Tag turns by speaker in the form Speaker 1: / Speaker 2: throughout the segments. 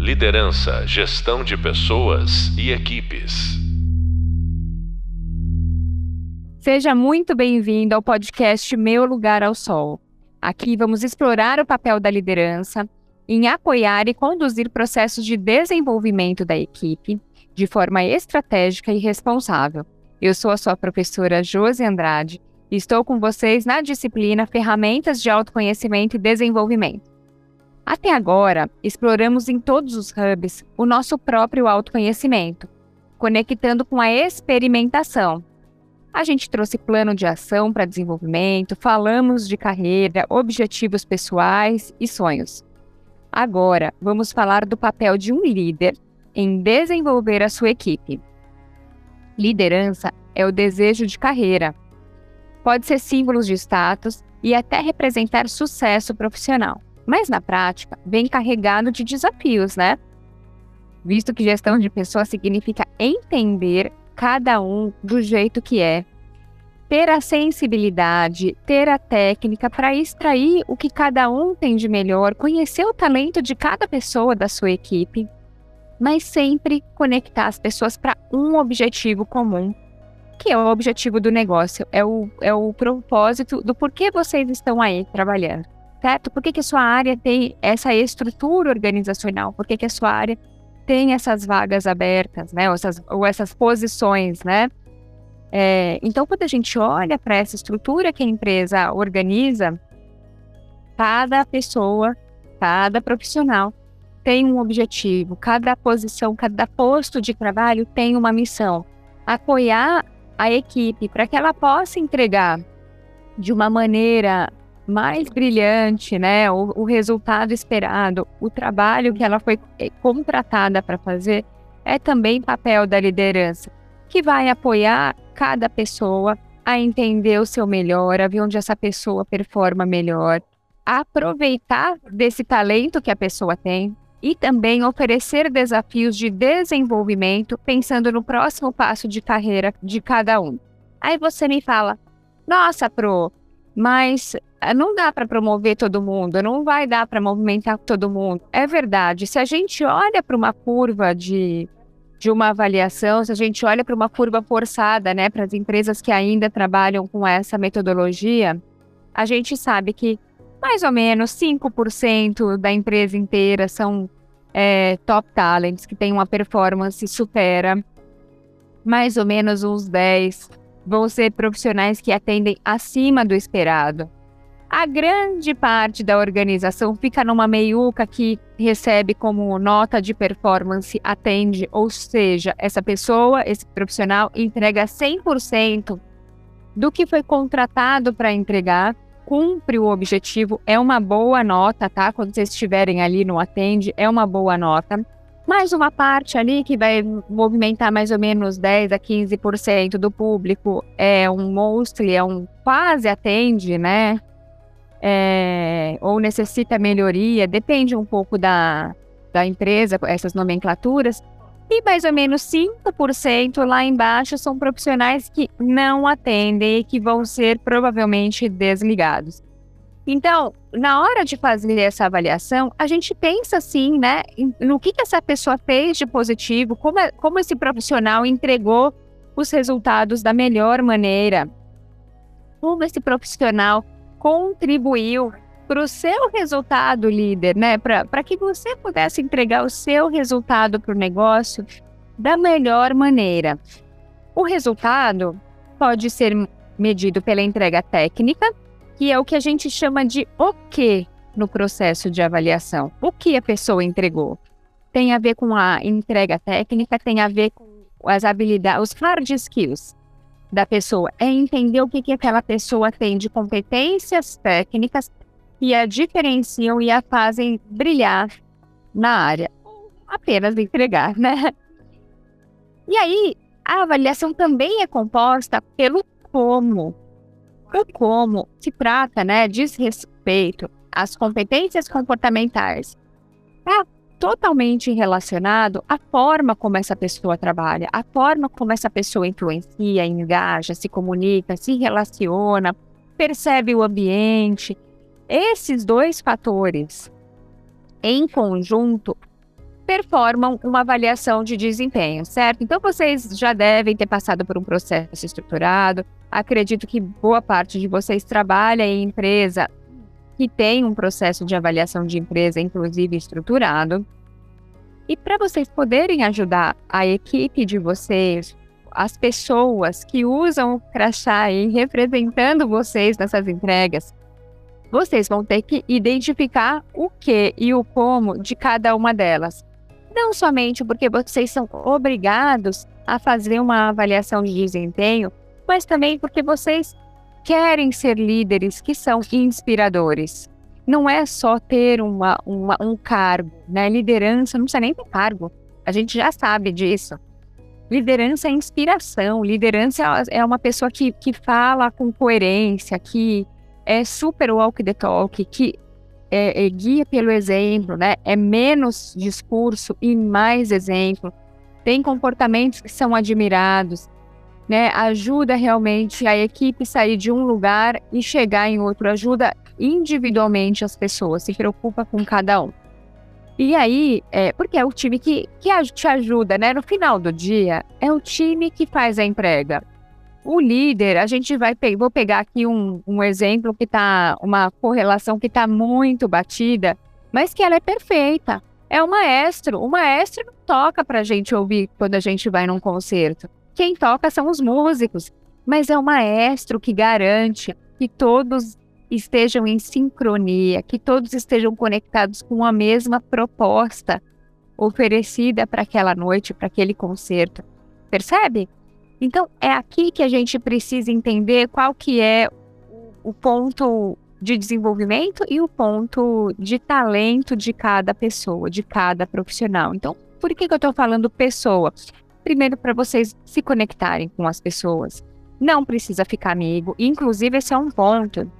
Speaker 1: Liderança, gestão de pessoas e equipes.
Speaker 2: Seja muito bem-vindo ao podcast Meu Lugar ao Sol. Aqui vamos explorar o papel da liderança em apoiar e conduzir processos de desenvolvimento da equipe de forma estratégica e responsável. Eu sou a sua professora Josi Andrade e estou com vocês na disciplina Ferramentas de Autoconhecimento e Desenvolvimento. Até agora, exploramos em todos os hubs o nosso próprio autoconhecimento, conectando com a experimentação. A gente trouxe plano de ação para desenvolvimento, falamos de carreira, objetivos pessoais e sonhos. Agora, vamos falar do papel de um líder em desenvolver a sua equipe. Liderança é o desejo de carreira. Pode ser símbolos de status e até representar sucesso profissional, mas na prática vem carregado de desafios, né? Visto que gestão de pessoas significa entender cada um do jeito que é, ter a sensibilidade, ter a técnica para extrair o que cada um tem de melhor, conhecer o talento de cada pessoa da sua equipe, mas sempre conectar as pessoas para um objetivo comum, que é o objetivo do negócio, é o, é o propósito do porquê vocês estão aí trabalhando, certo? Por que, que a sua área tem essa estrutura organizacional? Por que, que a sua área tem essas vagas abertas, né? Ou essas, ou essas posições, né? É, então, quando a gente olha para essa estrutura que a empresa organiza, cada pessoa, cada profissional tem um objetivo, cada posição, cada posto de trabalho tem uma missão. Apoiar a equipe para que ela possa entregar de uma maneira mais brilhante, né, o, o resultado esperado, o trabalho que ela foi eh, contratada para fazer, é também papel da liderança, que vai apoiar cada pessoa a entender o seu melhor, a ver onde essa pessoa performa melhor, aproveitar desse talento que a pessoa tem e também oferecer desafios de desenvolvimento pensando no próximo passo de carreira de cada um. Aí você me fala: "Nossa, pro, mas não dá para promover todo mundo, não vai dar para movimentar todo mundo". É verdade. Se a gente olha para uma curva de de uma avaliação, se a gente olha para uma curva forçada, né, para as empresas que ainda trabalham com essa metodologia, a gente sabe que mais ou menos 5% da empresa inteira são é, top talents, que tem uma performance supera. Mais ou menos uns 10 vão ser profissionais que atendem acima do esperado. A grande parte da organização fica numa meiuca que recebe como nota de performance atende, ou seja, essa pessoa, esse profissional entrega 100% do que foi contratado para entregar, cumpre o objetivo, é uma boa nota, tá? Quando vocês estiverem ali no atende, é uma boa nota. Mais uma parte ali que vai movimentar mais ou menos 10 a 15% do público é um monstro, é um quase atende, né? É, ou necessita melhoria, depende um pouco da, da empresa, essas nomenclaturas. E mais ou menos 5% lá embaixo são profissionais que não atendem e que vão ser provavelmente desligados. Então, na hora de fazer essa avaliação, a gente pensa assim, né, no que, que essa pessoa fez de positivo, como, é, como esse profissional entregou os resultados da melhor maneira, como esse profissional contribuiu para o seu resultado, líder, né? Para que você pudesse entregar o seu resultado para o negócio da melhor maneira. O resultado pode ser medido pela entrega técnica, que é o que a gente chama de o que no processo de avaliação. O que a pessoa entregou? Tem a ver com a entrega técnica, tem a ver com as habilidades, os hard skills, da pessoa, é entender o que, que aquela pessoa tem de competências técnicas que a diferenciam e a fazem brilhar na área. Apenas entregar, né? E aí, a avaliação também é composta pelo como. O como se trata, né, diz respeito às competências comportamentais. Tá totalmente relacionado à forma como essa pessoa trabalha, à forma como essa pessoa influencia, engaja, se comunica, se relaciona, percebe o ambiente. Esses dois fatores, em conjunto, performam uma avaliação de desempenho, certo? Então vocês já devem ter passado por um processo estruturado. Acredito que boa parte de vocês trabalha em empresa que tem um processo de avaliação de empresa, inclusive estruturado. E para vocês poderem ajudar a equipe de vocês, as pessoas que usam o crachá aí representando vocês nessas entregas, vocês vão ter que identificar o que e o como de cada uma delas. Não somente porque vocês são obrigados a fazer uma avaliação de desempenho, mas também porque vocês querem ser líderes que são inspiradores. Não é só ter uma, uma, um cargo, né? Liderança não precisa nem ter cargo. A gente já sabe disso. Liderança é inspiração. Liderança é uma pessoa que, que fala com coerência, que é super walk the talk, que é, é guia pelo exemplo, né? É menos discurso e mais exemplo. Tem comportamentos que são admirados né, ajuda realmente a equipe sair de um lugar e chegar em outro, ajuda individualmente as pessoas, se preocupa com cada um. E aí, é, porque é o time que, que te ajuda, né? No final do dia, é o time que faz a entrega. O líder, a gente vai pe vou pegar aqui um, um exemplo que tá, uma correlação que está muito batida, mas que ela é perfeita. É o maestro. O maestro toca para a gente ouvir quando a gente vai num concerto. Quem toca são os músicos, mas é o maestro que garante que todos estejam em sincronia, que todos estejam conectados com a mesma proposta oferecida para aquela noite, para aquele concerto. Percebe? Então é aqui que a gente precisa entender qual que é o ponto de desenvolvimento e o ponto de talento de cada pessoa, de cada profissional. Então, por que, que eu estou falando pessoa? Primeiro, para vocês se conectarem com as pessoas. Não precisa ficar amigo. Inclusive, esse é um ponto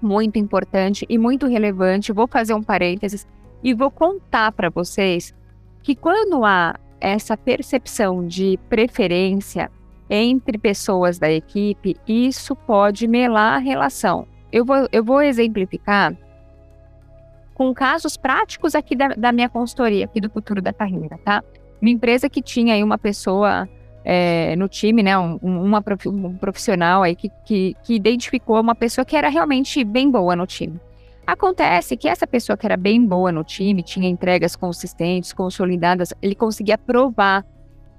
Speaker 2: muito importante e muito relevante. Vou fazer um parênteses e vou contar para vocês que quando há essa percepção de preferência entre pessoas da equipe, isso pode melar a relação. Eu vou, eu vou exemplificar com casos práticos aqui da, da minha consultoria, aqui do futuro da carreira, tá? Uma empresa que tinha aí uma pessoa é, no time, né, um, uma, um profissional aí que, que, que identificou uma pessoa que era realmente bem boa no time. Acontece que essa pessoa que era bem boa no time, tinha entregas consistentes, consolidadas, ele conseguia provar,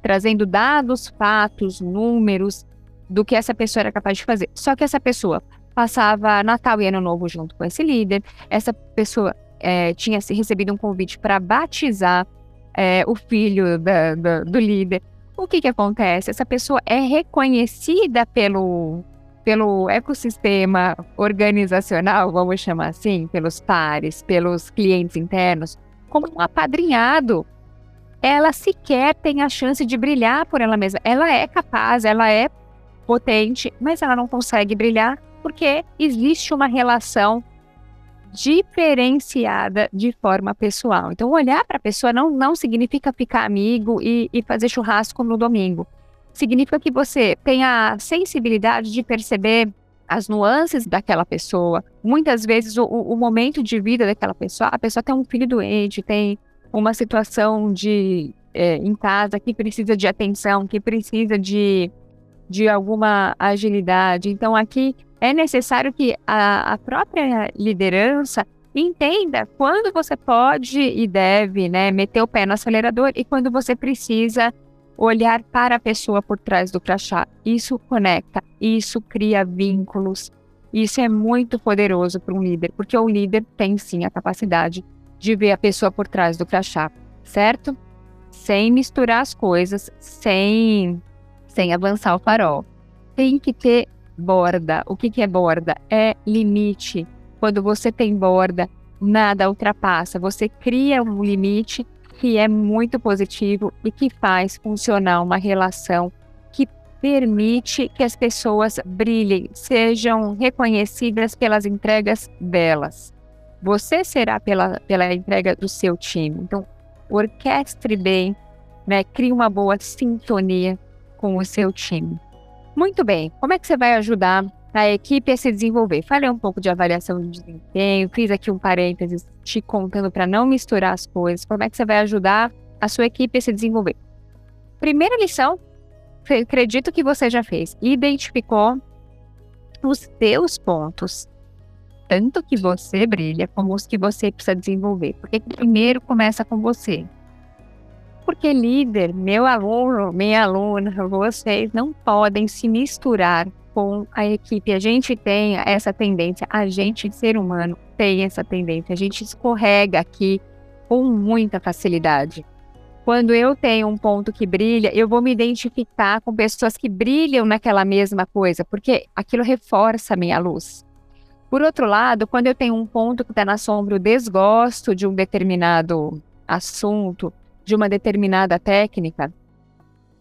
Speaker 2: trazendo dados, fatos, números do que essa pessoa era capaz de fazer. Só que essa pessoa passava Natal e Ano Novo junto com esse líder, essa pessoa é, tinha recebido um convite para batizar é, o filho da, da, do líder. O que, que acontece? Essa pessoa é reconhecida pelo, pelo ecossistema organizacional, vamos chamar assim, pelos pares, pelos clientes internos, como um apadrinhado. Ela sequer tem a chance de brilhar por ela mesma. Ela é capaz, ela é potente, mas ela não consegue brilhar porque existe uma relação diferenciada de forma pessoal. Então, olhar para a pessoa não, não significa ficar amigo e, e fazer churrasco no domingo. Significa que você tem a sensibilidade de perceber as nuances daquela pessoa. Muitas vezes, o, o momento de vida daquela pessoa, a pessoa tem um filho doente, tem uma situação de é, em casa que precisa de atenção, que precisa de, de alguma agilidade. Então, aqui é necessário que a, a própria liderança entenda quando você pode e deve né, meter o pé no acelerador e quando você precisa olhar para a pessoa por trás do crachá. Isso conecta, isso cria vínculos. Isso é muito poderoso para um líder, porque o líder tem sim a capacidade de ver a pessoa por trás do crachá, certo? Sem misturar as coisas, sem, sem avançar o farol. Tem que ter borda. O que, que é borda? É limite. Quando você tem borda, nada ultrapassa. Você cria um limite que é muito positivo e que faz funcionar uma relação que permite que as pessoas brilhem, sejam reconhecidas pelas entregas delas. Você será pela, pela entrega do seu time. Então, orquestre bem, né? crie uma boa sintonia com o seu time. Muito bem. Como é que você vai ajudar a equipe a se desenvolver. Falei um pouco de avaliação de desempenho, fiz aqui um parênteses te contando para não misturar as coisas, como é que você vai ajudar a sua equipe a se desenvolver. Primeira lição, acredito que você já fez, identificou os seus pontos, tanto que você brilha como os que você precisa desenvolver. Porque primeiro começa com você. Porque líder, meu aluno, minha aluna, vocês não podem se misturar com a equipe. A gente tem essa tendência, a gente, ser humano, tem essa tendência. A gente escorrega aqui com muita facilidade. Quando eu tenho um ponto que brilha, eu vou me identificar com pessoas que brilham naquela mesma coisa, porque aquilo reforça a minha luz. Por outro lado, quando eu tenho um ponto que está na sombra, o desgosto de um determinado assunto, de uma determinada técnica,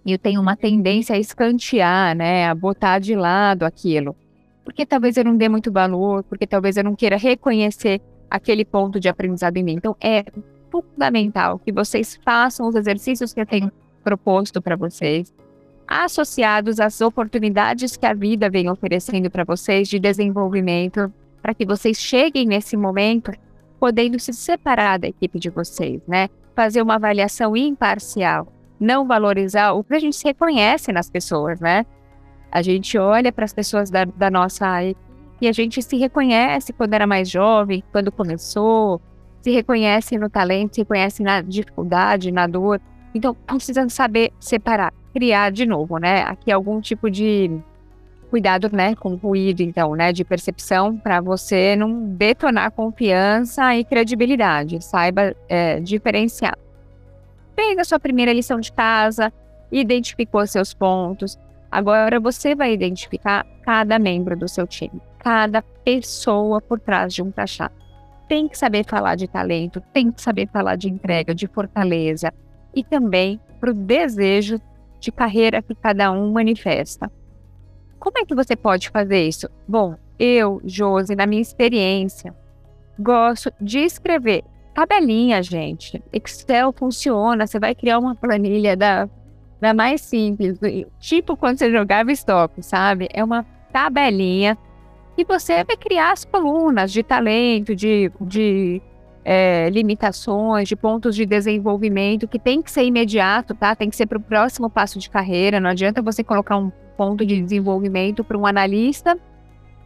Speaker 2: eu tenho uma tendência a escantear, né, a botar de lado aquilo, porque talvez eu não dê muito valor, porque talvez eu não queira reconhecer aquele ponto de aprendizado em mim. Então, é fundamental que vocês façam os exercícios que eu tenho proposto para vocês, associados às oportunidades que a vida vem oferecendo para vocês de desenvolvimento, para que vocês cheguem nesse momento podendo se separar da equipe de vocês, né? Fazer uma avaliação imparcial, não valorizar o que a gente se reconhece nas pessoas, né? A gente olha para as pessoas da, da nossa equipe e a gente se reconhece quando era mais jovem, quando começou, se reconhece no talento, se reconhece na dificuldade, na dor. Então, precisa saber separar, criar de novo, né? Aqui algum tipo de cuidado, né, com ruído, então, né, de percepção, para você não detonar confiança e credibilidade. Saiba é, diferenciar. Pega sua primeira lição de casa, identificou seus pontos. Agora você vai identificar cada membro do seu time, cada pessoa por trás de um crachá tem que saber falar de talento, tem que saber falar de entrega, de fortaleza e também para o desejo de carreira que cada um manifesta. Como é que você pode fazer isso? Bom, eu, Josi, na minha experiência, gosto de escrever tabelinha, gente. Excel funciona, você vai criar uma planilha da, da mais simples, tipo quando você jogava estoque, sabe? É uma tabelinha e você vai criar as colunas de talento, de, de é, limitações, de pontos de desenvolvimento que tem que ser imediato, tá? Tem que ser para o próximo passo de carreira. Não adianta você colocar um ponto de desenvolvimento para um analista,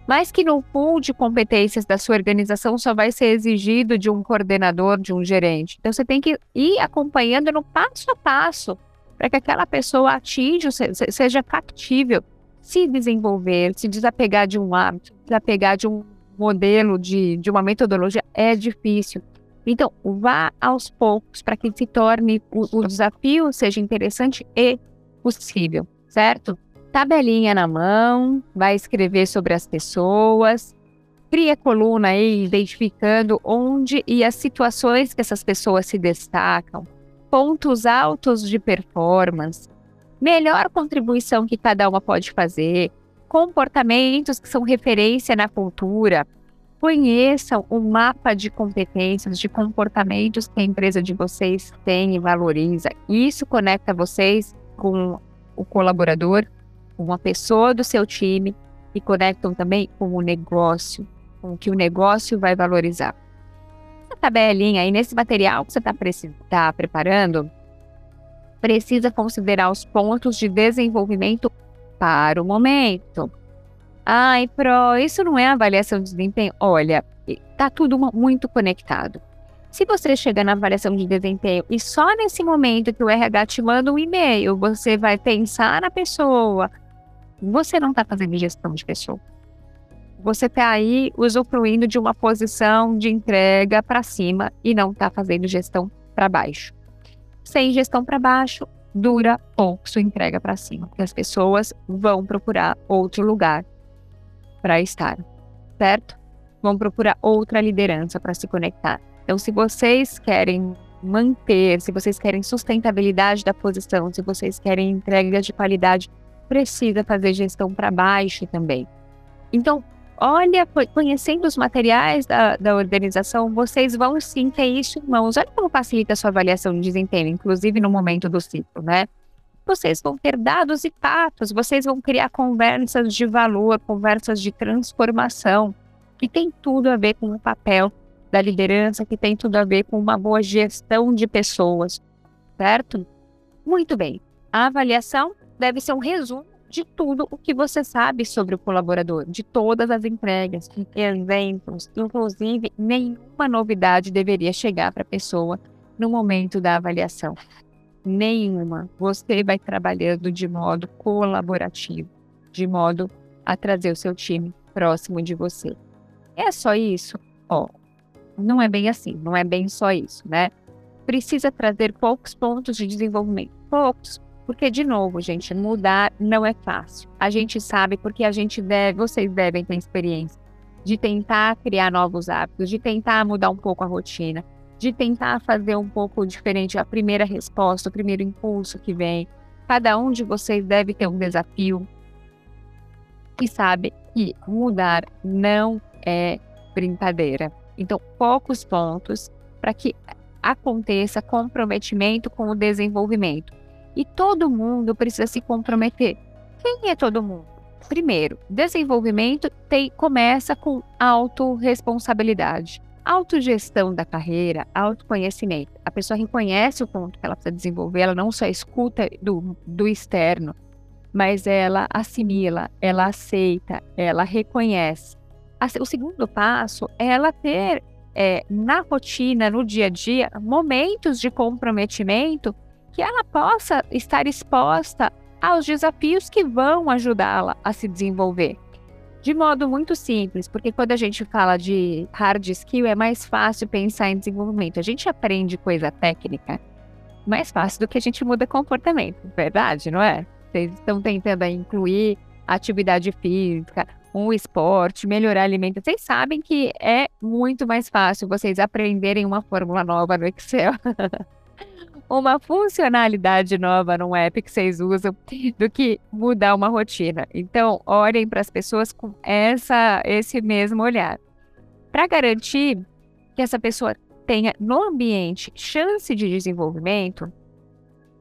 Speaker 2: mas que no pool de competências da sua organização só vai ser exigido de um coordenador, de um gerente. Então você tem que ir acompanhando no passo a passo para que aquela pessoa atinja, seja factível se desenvolver, se desapegar de um hábito, desapegar de um modelo, de, de uma metodologia, é difícil. Então, vá aos poucos para que se torne o, o desafio seja interessante e possível, certo? Tabelinha na mão, vai escrever sobre as pessoas, cria coluna aí identificando onde e as situações que essas pessoas se destacam, pontos altos de performance, melhor contribuição que cada uma pode fazer, comportamentos que são referência na cultura. Conheçam o mapa de competências, de comportamentos que a empresa de vocês tem e valoriza. Isso conecta vocês com o colaborador, uma pessoa do seu time e conectam também com o negócio, com o que o negócio vai valorizar. Essa tabelinha aí, nesse material que você está tá preparando, precisa considerar os pontos de desenvolvimento para o momento. Ai, Pro, isso não é avaliação de desempenho? Olha, está tudo muito conectado. Se você chegar na avaliação de desempenho e só nesse momento que o RH te manda um e-mail, você vai pensar na pessoa, você não está fazendo gestão de pessoa. Você está aí usufruindo de uma posição de entrega para cima e não está fazendo gestão para baixo sem gestão para baixo, dura pouco sua entrega para cima, porque as pessoas vão procurar outro lugar para estar, certo? Vão procurar outra liderança para se conectar. Então, se vocês querem manter, se vocês querem sustentabilidade da posição, se vocês querem entrega de qualidade, precisa fazer gestão para baixo também. Então, olha, conhecendo os materiais da, da organização, vocês vão sim ter isso em mãos. Olha como facilita a sua avaliação de desempenho, inclusive no momento do ciclo, né? vocês vão ter dados e fatos, vocês vão criar conversas de valor, conversas de transformação, que tem tudo a ver com o papel da liderança, que tem tudo a ver com uma boa gestão de pessoas, certo? Muito bem. A avaliação deve ser um resumo de tudo o que você sabe sobre o colaborador, de todas as entregas, exemplos, inclusive nenhuma novidade deveria chegar para a pessoa no momento da avaliação. Nenhuma. Você vai trabalhando de modo colaborativo, de modo a trazer o seu time próximo de você. É só isso? Ó, não é bem assim, não é bem só isso, né? Precisa trazer poucos pontos de desenvolvimento. Poucos, porque, de novo, gente, mudar não é fácil. A gente sabe porque a gente deve, vocês devem ter experiência de tentar criar novos hábitos, de tentar mudar um pouco a rotina, de tentar fazer um pouco diferente a primeira resposta, o primeiro impulso que vem. Cada um de vocês deve ter um desafio e sabe que mudar não é brincadeira. Então, poucos pontos para que aconteça comprometimento com o desenvolvimento. E todo mundo precisa se comprometer. Quem é todo mundo? Primeiro, desenvolvimento tem, começa com autorresponsabilidade. Autogestão da carreira, autoconhecimento. A pessoa reconhece o ponto que ela precisa desenvolver, ela não só escuta do, do externo, mas ela assimila, ela aceita, ela reconhece. O segundo passo é ela ter é, na rotina, no dia a dia, momentos de comprometimento que ela possa estar exposta aos desafios que vão ajudá-la a se desenvolver. De modo muito simples, porque quando a gente fala de hard skill, é mais fácil pensar em desenvolvimento. A gente aprende coisa técnica mais fácil do que a gente muda comportamento, verdade, não é? Vocês estão tentando incluir atividade física, um esporte, melhorar a alimentação. Vocês sabem que é muito mais fácil vocês aprenderem uma fórmula nova no Excel uma funcionalidade nova num app que vocês usam do que mudar uma rotina. Então, olhem para as pessoas com essa, esse mesmo olhar. Para garantir que essa pessoa tenha no ambiente chance de desenvolvimento,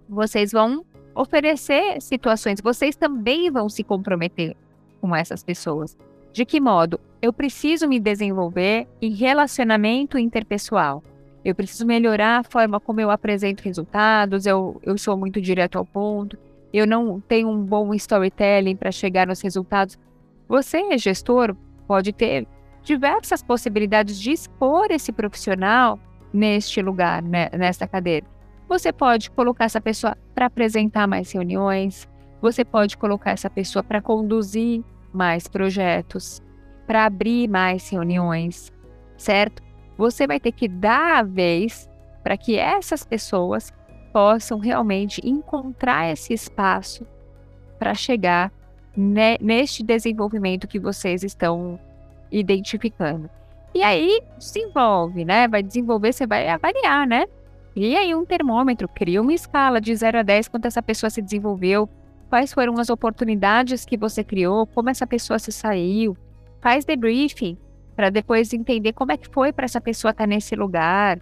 Speaker 2: vocês vão oferecer situações, vocês também vão se comprometer com essas pessoas. De que modo? Eu preciso me desenvolver em relacionamento interpessoal eu preciso melhorar a forma como eu apresento resultados, eu, eu sou muito direto ao ponto, eu não tenho um bom storytelling para chegar nos resultados. Você, gestor, pode ter diversas possibilidades de expor esse profissional neste lugar, né, nesta cadeira. Você pode colocar essa pessoa para apresentar mais reuniões, você pode colocar essa pessoa para conduzir mais projetos, para abrir mais reuniões, certo? Você vai ter que dar a vez para que essas pessoas possam realmente encontrar esse espaço para chegar ne neste desenvolvimento que vocês estão identificando. E aí desenvolve, né? Vai desenvolver, você vai avaliar, né? E aí um termômetro, cria uma escala de 0 a 10, quanto essa pessoa se desenvolveu, quais foram as oportunidades que você criou, como essa pessoa se saiu, faz debriefing, para depois entender como é que foi para essa pessoa estar tá nesse lugar.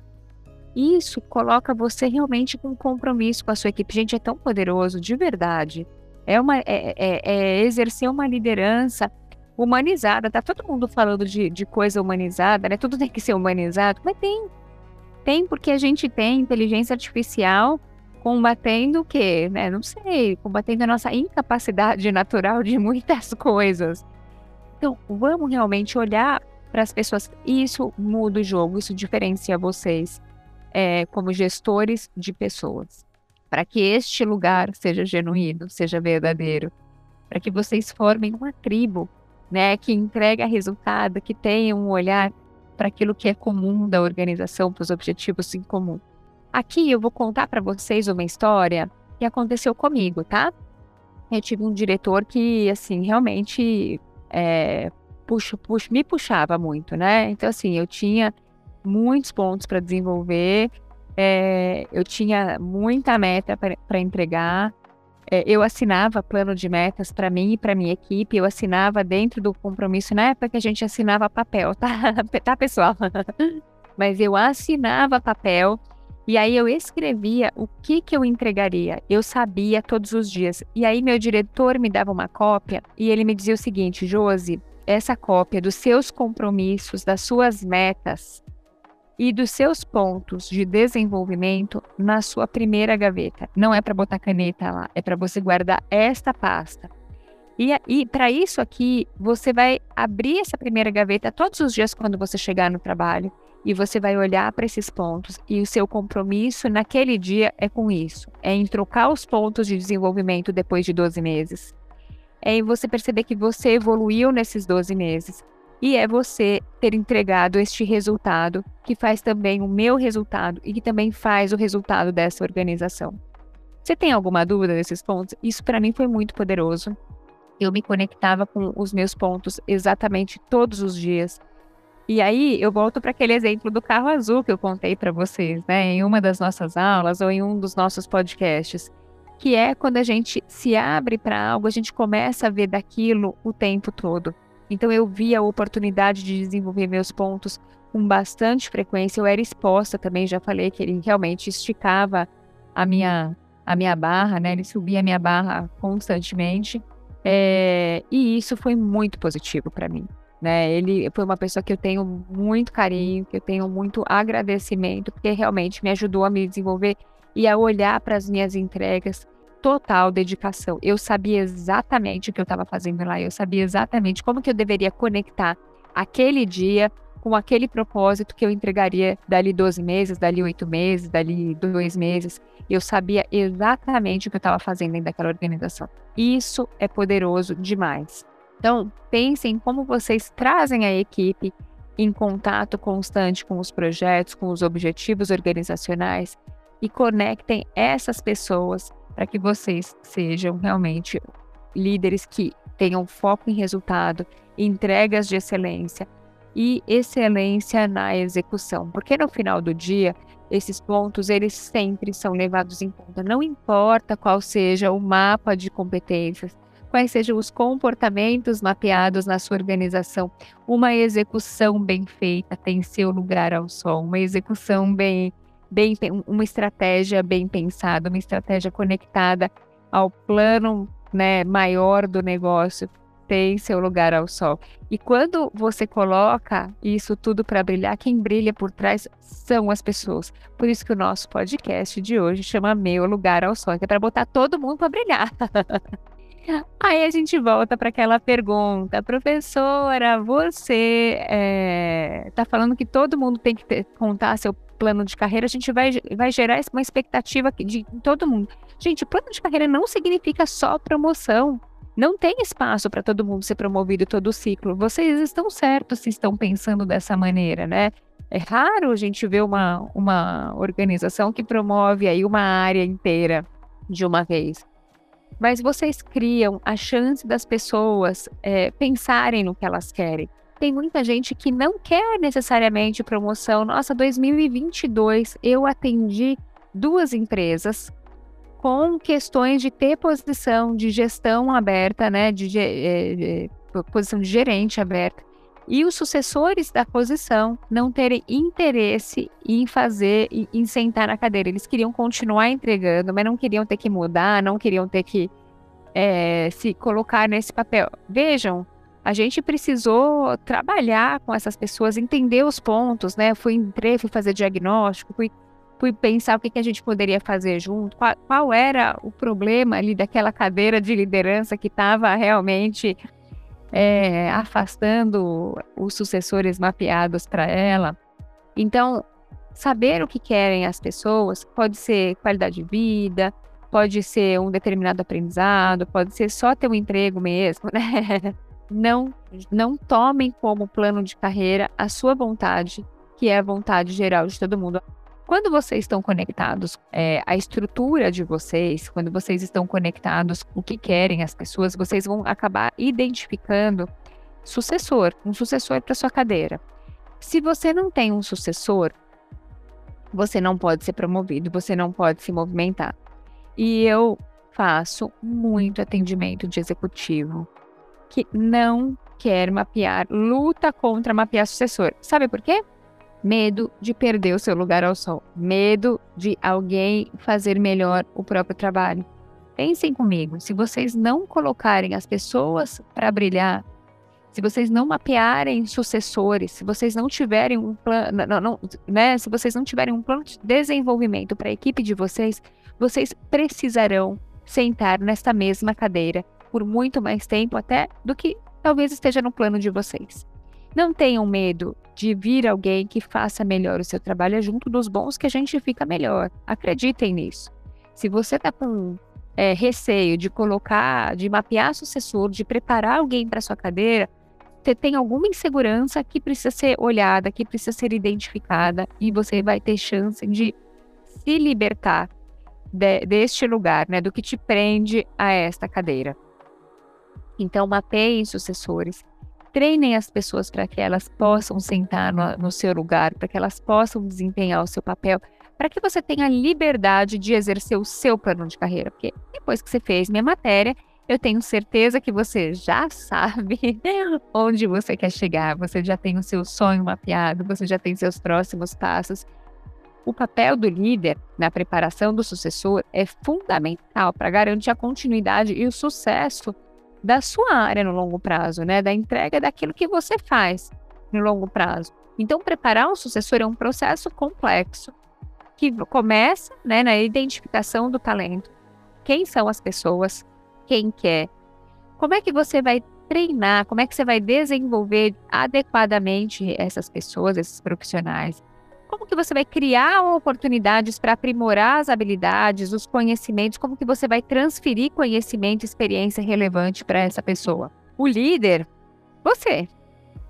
Speaker 2: Isso coloca você realmente com compromisso com a sua equipe. Gente, é tão poderoso, de verdade. É, uma, é, é, é exercer uma liderança humanizada. Tá todo mundo falando de, de coisa humanizada, né? Tudo tem que ser humanizado, mas tem. Tem porque a gente tem inteligência artificial combatendo o quê? Né? Não sei, combatendo a nossa incapacidade natural de muitas coisas. Então, vamos realmente olhar para as pessoas. Isso muda o jogo, isso diferencia vocês é, como gestores de pessoas. Para que este lugar seja genuíno, seja verdadeiro, para que vocês formem uma tribo, né, que entrega resultado, que tenha um olhar para aquilo que é comum da organização, para os objetivos em comum. Aqui eu vou contar para vocês uma história que aconteceu comigo, tá? Eu tive um diretor que, assim, realmente é, puxo, puxo, me puxava muito, né? Então, assim, eu tinha muitos pontos para desenvolver, é, eu tinha muita meta para entregar, é, eu assinava plano de metas para mim e para minha equipe, eu assinava dentro do compromisso, na época que a gente assinava papel, tá, tá pessoal? Mas eu assinava papel E aí eu escrevia o que que eu entregaria. Eu sabia todos os dias. E aí meu diretor me dava uma cópia e ele me dizia o seguinte, Josi, essa cópia dos seus compromissos, das suas metas e dos seus pontos de desenvolvimento na sua primeira gaveta. Não é para botar caneta lá, é para você guardar esta pasta. E, e para isso aqui, você vai abrir essa primeira gaveta todos os dias quando você chegar no trabalho e você vai olhar para esses pontos e o seu compromisso naquele dia é com isso, é em trocar os pontos de desenvolvimento depois de 12 meses. É você perceber que você evoluiu nesses 12 meses e é você ter entregado este resultado que faz também o meu resultado e que também faz o resultado dessa organização. Você tem alguma dúvida desses pontos? Isso para mim foi muito poderoso. Eu me conectava com os meus pontos exatamente todos os dias e aí eu volto para aquele exemplo do carro azul que eu contei para vocês, né, em uma das nossas aulas ou em um dos nossos podcasts, que é quando a gente se abre para algo, a gente começa a ver daquilo o tempo todo. Então eu vi a oportunidade de desenvolver meus pontos com bastante frequência. Eu era exposta também, já falei que ele realmente esticava a minha a minha barra, né? Ele subia a minha barra constantemente. É, e isso foi muito positivo para mim né? Ele foi uma pessoa que eu tenho muito carinho, que eu tenho muito agradecimento, porque realmente me ajudou a me desenvolver e a olhar para as minhas entregas total dedicação. Eu sabia exatamente o que eu estava fazendo lá, eu sabia exatamente como que eu deveria conectar aquele dia com aquele propósito que eu entregaria dali 12 meses, dali 8 meses, dali 2 meses. Eu sabia exatamente o que eu estava fazendo dentro daquela organização. Isso é poderoso demais. Então, pensem como vocês trazem a equipe em contato constante com os projetos, com os objetivos organizacionais e conectem essas pessoas para que vocês sejam realmente líderes que tenham foco em resultado, entregas de excelência e excelência na execução, porque no final do dia esses pontos eles sempre são levados em conta, não importa qual seja o mapa de competências, quais sejam os comportamentos mapeados na sua organização. Uma execução bem feita tem seu lugar ao sol, uma execução bem, bem uma estratégia bem pensada, uma estratégia conectada ao plano né, maior do negócio tem seu lugar ao sol. E quando você coloca isso tudo para brilhar, quem brilha por trás são as pessoas. Por isso que o nosso podcast de hoje chama Meu Lugar ao Sol, que é para botar todo mundo para brilhar. Aí a gente volta para aquela pergunta, professora, você está eh, falando que todo mundo tem que ter, contar seu plano de carreira, a gente vai, vai gerar uma expectativa de todo mundo. Gente, plano de carreira não significa só promoção. Não tem espaço para todo mundo ser promovido todo o ciclo. Vocês estão certos se estão pensando dessa maneira, né? É raro a gente ver uma, uma organização que promove aí uma área inteira de uma vez mas vocês criam a chance das pessoas é, pensarem no que elas querem. Tem muita gente que não quer necessariamente promoção. Nossa, 2022 eu atendi duas empresas com questões de ter posição de gestão aberta, né, de, de, é, de, de posição de gerente aberta e os sucessores da posição não terem interesse em fazer, em, em sentar na cadeira. Eles queriam continuar entregando, mas não queriam ter que mudar, não queriam ter que é, se colocar nesse papel. Vejam, a gente precisou trabalhar com essas pessoas, entender os pontos, né? Fui entrei, fui fazer diagnóstico, fui, fui pensar o que, que a gente poderia fazer junto, qual, qual era o problema ali daquela cadeira de liderança que estava realmente é, afastando os sucessores mapeados para ela. Então, saber o que querem as pessoas pode ser qualidade de vida, pode ser um determinado aprendizado, pode ser só ter um emprego mesmo, né? Não, não tomem como plano de carreira a sua vontade, que é a vontade geral de todo mundo. Quando vocês estão conectados é, à estrutura de vocês, quando vocês estão conectados com o que querem as pessoas, vocês vão acabar identificando sucessor, um sucessor para sua cadeira. Se você não tem um sucessor, você não pode ser promovido, você não pode se movimentar. E eu faço muito atendimento de executivo que não quer mapear, luta contra mapear sucessor. Sabe por quê? Medo de perder o seu lugar ao sol. Medo de alguém fazer melhor o próprio trabalho. Pensem comigo, se vocês não colocarem as pessoas para brilhar, se vocês não mapearem sucessores, se vocês não tiverem um plano, não, não, né, se vocês não tiverem um plano de desenvolvimento para a equipe de vocês, vocês precisarão sentar nesta mesma cadeira por muito mais tempo até do que talvez esteja no plano de vocês. Não tenham medo de vir alguém que faça melhor o seu trabalho é junto dos bons que a gente fica melhor. Acreditem nisso. Se você está com é, receio de colocar, de mapear sucessor, de preparar alguém para sua cadeira, você tem alguma insegurança que precisa ser olhada, que precisa ser identificada e você vai ter chance de se libertar de, deste lugar, né, do que te prende a esta cadeira. Então, mapeiem sucessores, treinem as pessoas para que elas possam sentar no, no seu lugar, para que elas possam desempenhar o seu papel, para que você tenha liberdade de exercer o seu plano de carreira. Porque depois que você fez minha matéria, eu tenho certeza que você já sabe onde você quer chegar, você já tem o seu sonho mapeado, você já tem seus próximos passos. O papel do líder na preparação do sucessor é fundamental para garantir a continuidade e o sucesso da sua área no longo prazo, né? Da entrega daquilo que você faz no longo prazo. Então, preparar um sucessor é um processo complexo que começa né, na identificação do talento. Quem são as pessoas? Quem quer? Como é que você vai treinar? Como é que você vai desenvolver adequadamente essas pessoas, esses profissionais? Como que você vai criar oportunidades para aprimorar as habilidades, os conhecimentos? Como que você vai transferir conhecimento e experiência relevante para essa pessoa? O líder, você,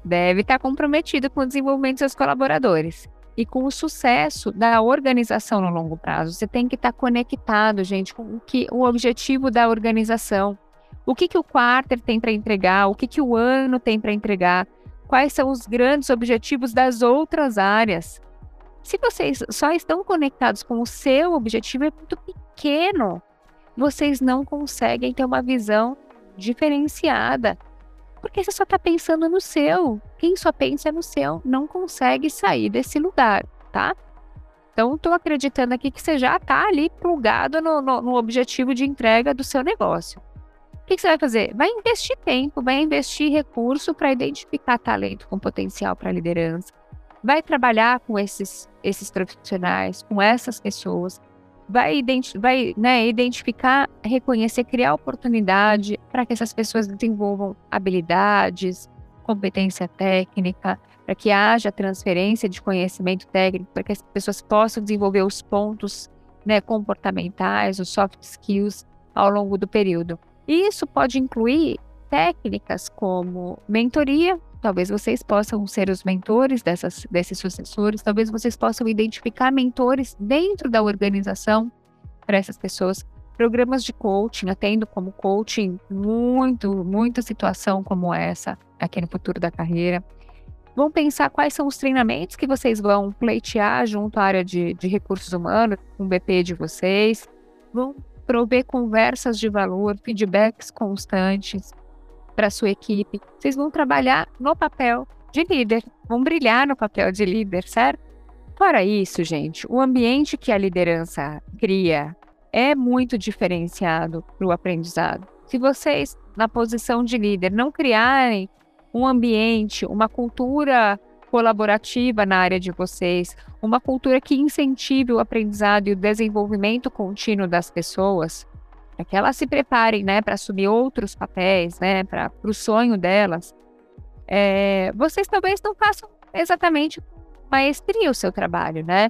Speaker 2: deve estar comprometido com o desenvolvimento dos seus colaboradores e com o sucesso da organização no longo prazo. Você tem que estar conectado, gente, com o que o objetivo da organização. O que, que o quarter tem para entregar, o que, que o ano tem para entregar, quais são os grandes objetivos das outras áreas. Se vocês só estão conectados com o seu objetivo, é muito pequeno. Vocês não conseguem ter uma visão diferenciada. Porque você só está pensando no seu. Quem só pensa no seu não consegue sair desse lugar, tá? Então, estou acreditando aqui que você já está ali plugado no, no, no, objetivo de entrega do seu negócio. O que, que você vai fazer? Vai investir tempo, vai investir recurso para identificar talento com potencial para liderança vai trabalhar com esses, esses profissionais, com essas pessoas, vai, identi vai né, identificar, reconhecer, criar oportunidade para que essas pessoas desenvolvam habilidades, competência técnica, para que haja transferência de conhecimento técnico, para que as pessoas possam desenvolver os pontos né, comportamentais, os soft skills ao longo do período. E isso pode incluir técnicas como mentoria, Talvez vocês possam ser os mentores dessas, desses sucessores, talvez vocês possam identificar mentores dentro da organização para essas pessoas. Programas de coaching, atendo como coaching muito, muita situação como essa aqui no futuro da carreira. Vão pensar quais são os treinamentos que vocês vão pleitear junto à área de, de recursos humanos, com o BP de vocês. Vão prover conversas de valor, feedbacks constantes, para sua equipe. Vocês vão trabalhar no papel de líder, vão brilhar no papel de líder, certo? Fora isso, gente, o ambiente que a liderança cria é muito diferenciado para o aprendizado. Se vocês, na posição de líder, não criarem um ambiente, uma cultura colaborativa na área de vocês, uma cultura que incentive o aprendizado e o desenvolvimento contínuo das pessoas, para que elas se preparem, né, para assumir outros papéis, né, para o sonho delas, é, vocês talvez não façam exatamente maestria o seu trabalho, né?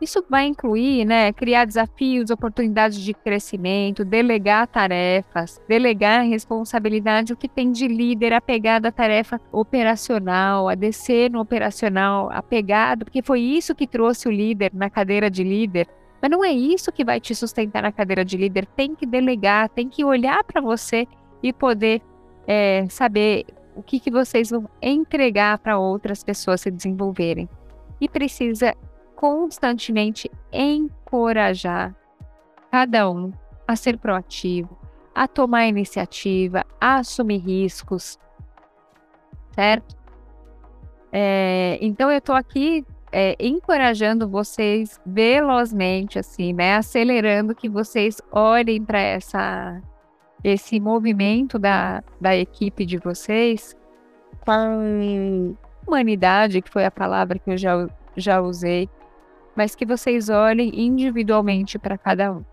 Speaker 2: Isso vai incluir, né, criar desafios, oportunidades de crescimento, delegar tarefas, delegar responsabilidade, o que tem de líder apegado à tarefa operacional, a descer no operacional, apegado, porque foi isso que trouxe o líder na cadeira de líder mas não é isso que vai te sustentar na cadeira de líder. Tem que delegar, tem que olhar para você e poder é, saber o que, que vocês vão entregar para outras pessoas se desenvolverem. E precisa constantemente encorajar cada um a ser proativo, a tomar iniciativa, a assumir riscos, certo? É, então eu estou aqui é, encorajando vocês velozmente, assim, né? Acelerando que vocês olhem para essa esse movimento da, da equipe de vocês com humanidade, que foi a palavra que eu já, já usei, mas que vocês olhem individualmente para cada um.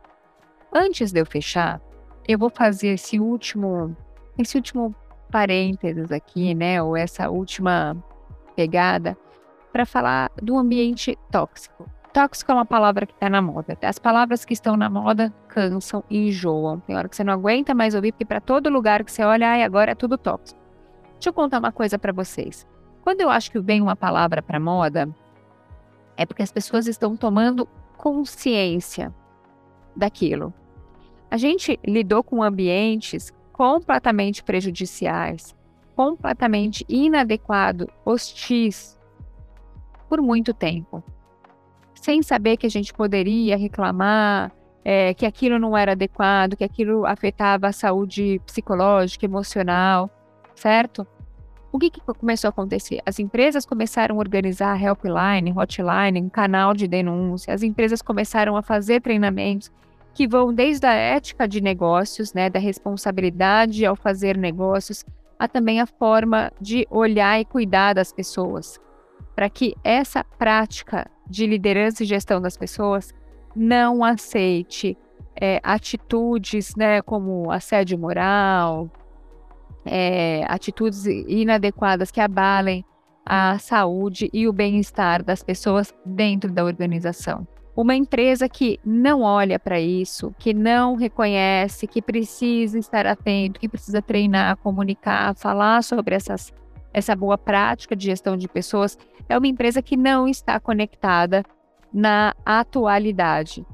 Speaker 2: Antes de eu fechar, eu vou fazer esse último, esse último parênteses aqui, né? Ou essa última pegada para falar do ambiente tóxico. Tóxico é uma palavra que está na moda. As palavras que estão na moda cansam e enjoam. Tem hora que você não aguenta mais ouvir, porque para todo lugar que você olha, ai, agora é tudo tóxico. Deixa eu contar uma coisa para vocês. Quando eu acho que vem uma palavra para moda, é porque as pessoas estão tomando consciência daquilo. A gente lidou com ambientes completamente prejudiciais, completamente inadequado, hostis por muito tempo, sem saber que a gente poderia reclamar, é, que aquilo não era adequado, que aquilo afetava a saúde psicológica, emocional, certo? O que, que começou a acontecer? As empresas começaram a organizar helpline, hotline, um canal de denúncia, as empresas começaram a fazer treinamentos que vão desde a ética de negócios, né, da responsabilidade ao fazer negócios, a também a forma de olhar e cuidar das pessoas para que essa prática de liderança e gestão das pessoas não aceite é, atitudes né, como assédio moral, é, atitudes inadequadas que abalem a saúde e o bem-estar das pessoas dentro da organização. Uma empresa que não olha para isso, que não reconhece, que precisa estar atento, que precisa treinar, comunicar, falar sobre essas essa boa prática de gestão de pessoas, é uma empresa que não está conectada na atualidade.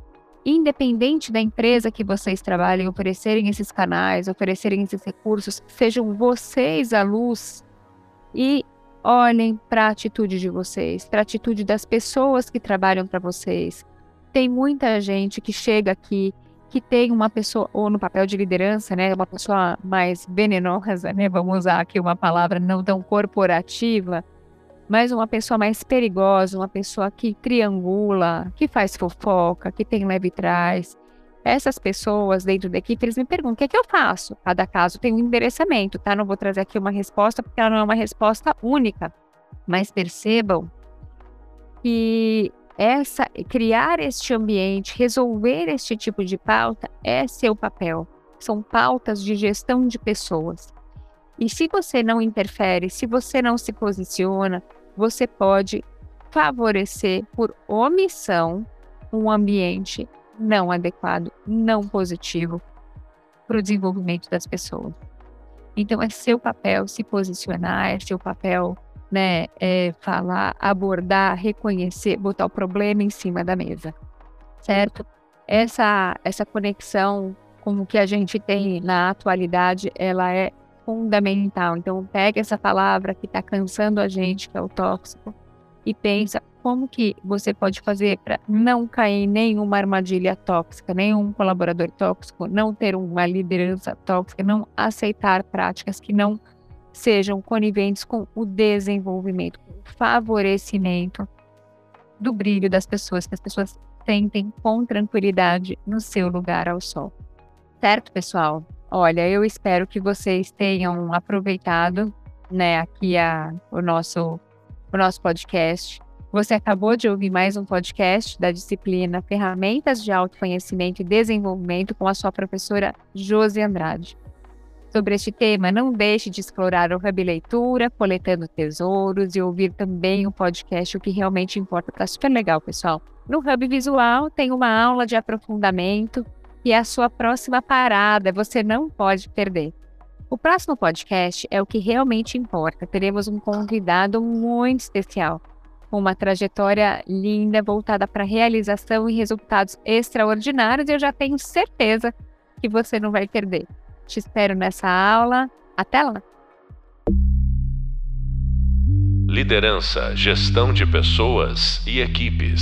Speaker 2: Independente da empresa que vocês trabalhem, oferecerem esses canais, oferecerem esses recursos, sejam vocês a luz e olhem para a atitude de vocês, para a atitude das pessoas que trabalham para vocês. Tem muita gente que chega aqui que tem uma pessoa, ou no papel de liderança, né, uma pessoa mais venenosa, né, vamos usar aqui uma palavra não tão corporativa, mas uma pessoa mais perigosa, uma pessoa que triangula, que faz fofoca, que tem leve trás. Essas pessoas dentro da equipe, eles me perguntam, o que é que eu faço? Cada caso tem um endereçamento, tá? Não vou trazer aqui uma resposta, porque ela não é uma resposta única. Mas percebam que essa criar este ambiente, resolver este tipo de pauta é seu papel. São pautas de gestão de pessoas. E se você não interfere, se você não se posiciona, você pode favorecer por omissão um ambiente não adequado, não positivo para o desenvolvimento das pessoas. Então é seu papel se posicionar, é seu papel né, é, falar, abordar, reconhecer, botar o problema em cima da mesa, certo? Essa, essa conexão com o que a gente tem na atualidade, ela é fundamental. Então, pega essa palavra que está cansando a gente, que é o tóxico, e pensa como que você pode fazer para não cair em nenhuma armadilha tóxica, nenhum colaborador tóxico, não ter uma liderança tóxica, não aceitar práticas que não sejam coniventes com o desenvolvimento, com o favorecimento do brilho das pessoas, que as pessoas sentem com tranquilidade no seu lugar ao sol. Certo, pessoal? Olha, eu espero que vocês tenham aproveitado, né, aqui a, o nosso o nosso podcast. Você acabou de ouvir mais um podcast da disciplina Ferramentas de Autoconhecimento e Desenvolvimento com a sua professora Josi Andrade sobre este tema, não deixe de explorar o Hub Leitura, coletando tesouros e ouvir também o podcast O que realmente importa. Tá super legal, pessoal. No Hub Visual tem uma aula de aprofundamento e é a sua próxima parada, você não pode perder. O próximo podcast é o que realmente importa. Teremos um convidado muito especial, com uma trajetória linda voltada para realização e resultados extraordinários, e eu já tenho certeza que você não vai perder. Te espero nessa aula. Até lá!
Speaker 1: Liderança, gestão de pessoas e equipes.